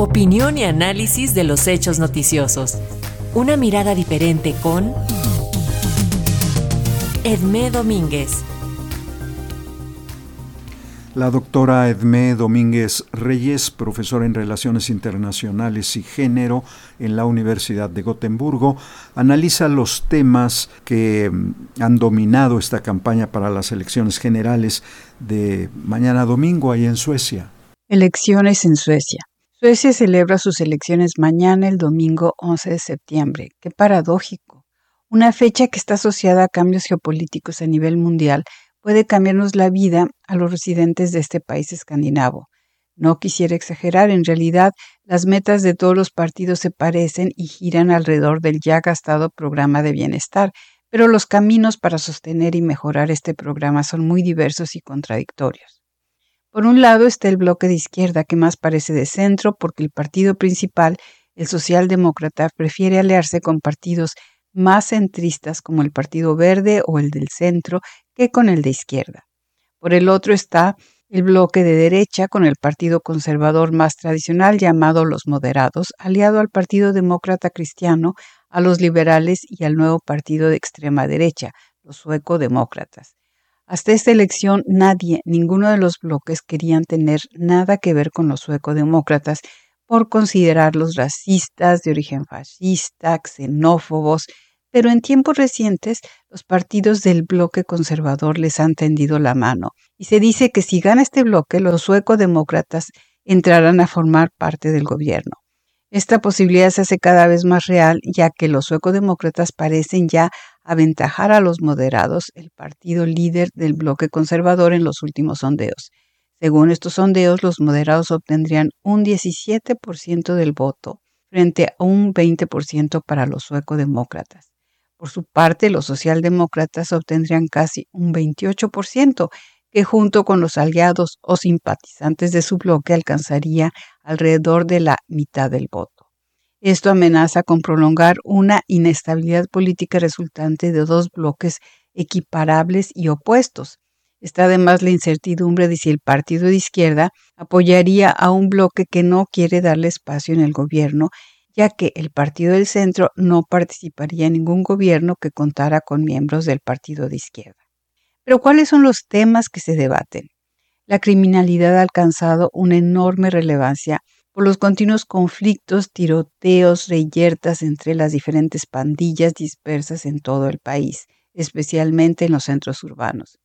Opinión y análisis de los hechos noticiosos. Una mirada diferente con Edmé Domínguez. La doctora Edmé Domínguez Reyes, profesora en Relaciones Internacionales y Género en la Universidad de Gotemburgo, analiza los temas que mm, han dominado esta campaña para las elecciones generales de mañana domingo ahí en Suecia. Elecciones en Suecia. Suecia celebra sus elecciones mañana el domingo 11 de septiembre. Qué paradójico. Una fecha que está asociada a cambios geopolíticos a nivel mundial puede cambiarnos la vida a los residentes de este país escandinavo. No quisiera exagerar, en realidad las metas de todos los partidos se parecen y giran alrededor del ya gastado programa de bienestar, pero los caminos para sostener y mejorar este programa son muy diversos y contradictorios. Por un lado está el bloque de izquierda, que más parece de centro, porque el partido principal, el socialdemócrata, prefiere aliarse con partidos más centristas como el Partido Verde o el del centro que con el de izquierda. Por el otro está el bloque de derecha con el Partido Conservador más tradicional llamado Los Moderados, aliado al Partido Demócrata Cristiano, a los liberales y al nuevo partido de extrema derecha, los sueco-demócratas. Hasta esta elección nadie, ninguno de los bloques querían tener nada que ver con los sueco-demócratas por considerarlos racistas, de origen fascista, xenófobos, pero en tiempos recientes los partidos del bloque conservador les han tendido la mano y se dice que si gana este bloque los suecodemócratas entrarán a formar parte del gobierno. Esta posibilidad se hace cada vez más real ya que los suecodemócratas parecen ya aventajar a los moderados, el partido líder del bloque conservador en los últimos sondeos. Según estos sondeos, los moderados obtendrían un 17% del voto frente a un 20% para los suecodemócratas. Por su parte, los socialdemócratas obtendrían casi un 28%, que junto con los aliados o simpatizantes de su bloque alcanzaría alrededor de la mitad del voto. Esto amenaza con prolongar una inestabilidad política resultante de dos bloques equiparables y opuestos, Está además la incertidumbre de si el partido de izquierda apoyaría a un bloque que no quiere darle espacio en el gobierno, ya que el partido del centro no participaría en ningún gobierno que contara con miembros del partido de izquierda. Pero ¿cuáles son los temas que se debaten? La criminalidad ha alcanzado una enorme relevancia por los continuos conflictos, tiroteos, reyertas entre las diferentes pandillas dispersas en todo el país, especialmente en los centros urbanos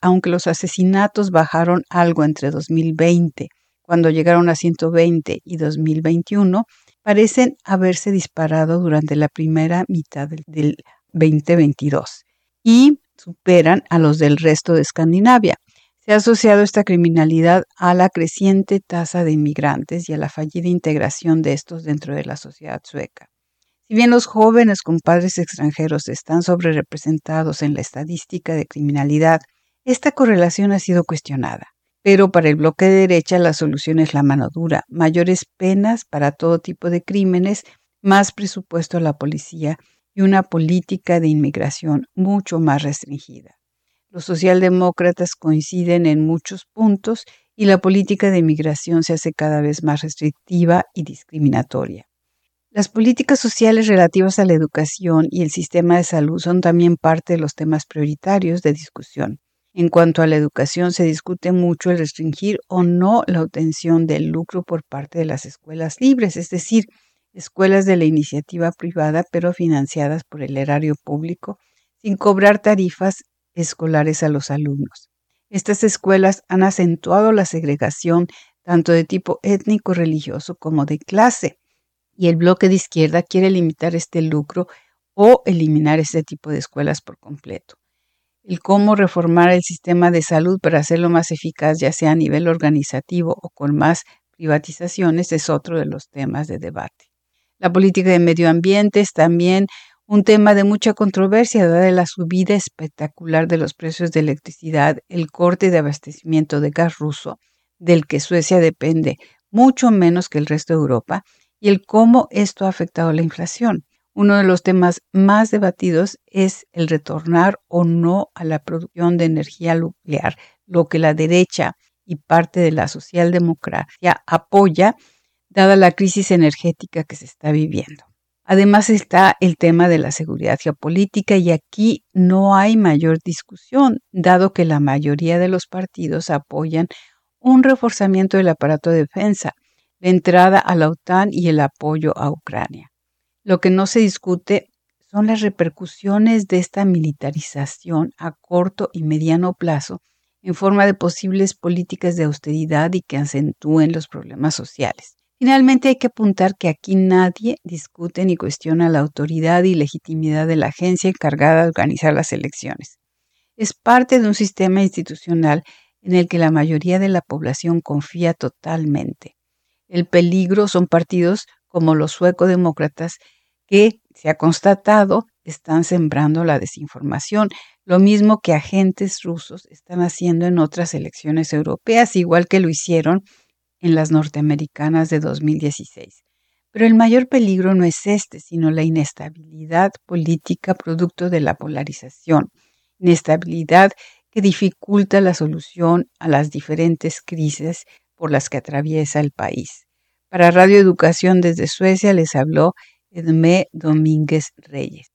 aunque los asesinatos bajaron algo entre 2020, cuando llegaron a 120, y 2021, parecen haberse disparado durante la primera mitad del 2022 y superan a los del resto de Escandinavia. Se ha asociado esta criminalidad a la creciente tasa de inmigrantes y a la fallida integración de estos dentro de la sociedad sueca. Si bien los jóvenes con padres extranjeros están sobrerepresentados en la estadística de criminalidad, esta correlación ha sido cuestionada, pero para el bloque de derecha la solución es la mano dura, mayores penas para todo tipo de crímenes, más presupuesto a la policía y una política de inmigración mucho más restringida. Los socialdemócratas coinciden en muchos puntos y la política de inmigración se hace cada vez más restrictiva y discriminatoria. Las políticas sociales relativas a la educación y el sistema de salud son también parte de los temas prioritarios de discusión. En cuanto a la educación, se discute mucho el restringir o no la obtención del lucro por parte de las escuelas libres, es decir, escuelas de la iniciativa privada pero financiadas por el erario público, sin cobrar tarifas escolares a los alumnos. Estas escuelas han acentuado la segregación tanto de tipo étnico religioso como de clase, y el bloque de izquierda quiere limitar este lucro o eliminar este tipo de escuelas por completo el cómo reformar el sistema de salud para hacerlo más eficaz, ya sea a nivel organizativo o con más privatizaciones, es otro de los temas de debate. La política de medio ambiente es también un tema de mucha controversia, dada la subida espectacular de los precios de electricidad, el corte de abastecimiento de gas ruso, del que Suecia depende mucho menos que el resto de Europa, y el cómo esto ha afectado la inflación. Uno de los temas más debatidos es el retornar o no a la producción de energía nuclear, lo que la derecha y parte de la socialdemocracia apoya, dada la crisis energética que se está viviendo. Además está el tema de la seguridad geopolítica y aquí no hay mayor discusión, dado que la mayoría de los partidos apoyan un reforzamiento del aparato de defensa, la entrada a la OTAN y el apoyo a Ucrania. Lo que no se discute son las repercusiones de esta militarización a corto y mediano plazo en forma de posibles políticas de austeridad y que acentúen los problemas sociales. Finalmente hay que apuntar que aquí nadie discute ni cuestiona la autoridad y legitimidad de la agencia encargada de organizar las elecciones. Es parte de un sistema institucional en el que la mayoría de la población confía totalmente. El peligro son partidos como los suecodemócratas que, se ha constatado, están sembrando la desinformación, lo mismo que agentes rusos están haciendo en otras elecciones europeas, igual que lo hicieron en las norteamericanas de 2016. Pero el mayor peligro no es este, sino la inestabilidad política producto de la polarización, inestabilidad que dificulta la solución a las diferentes crisis por las que atraviesa el país. Para Radio Educación desde Suecia les habló Edmé Domínguez Reyes.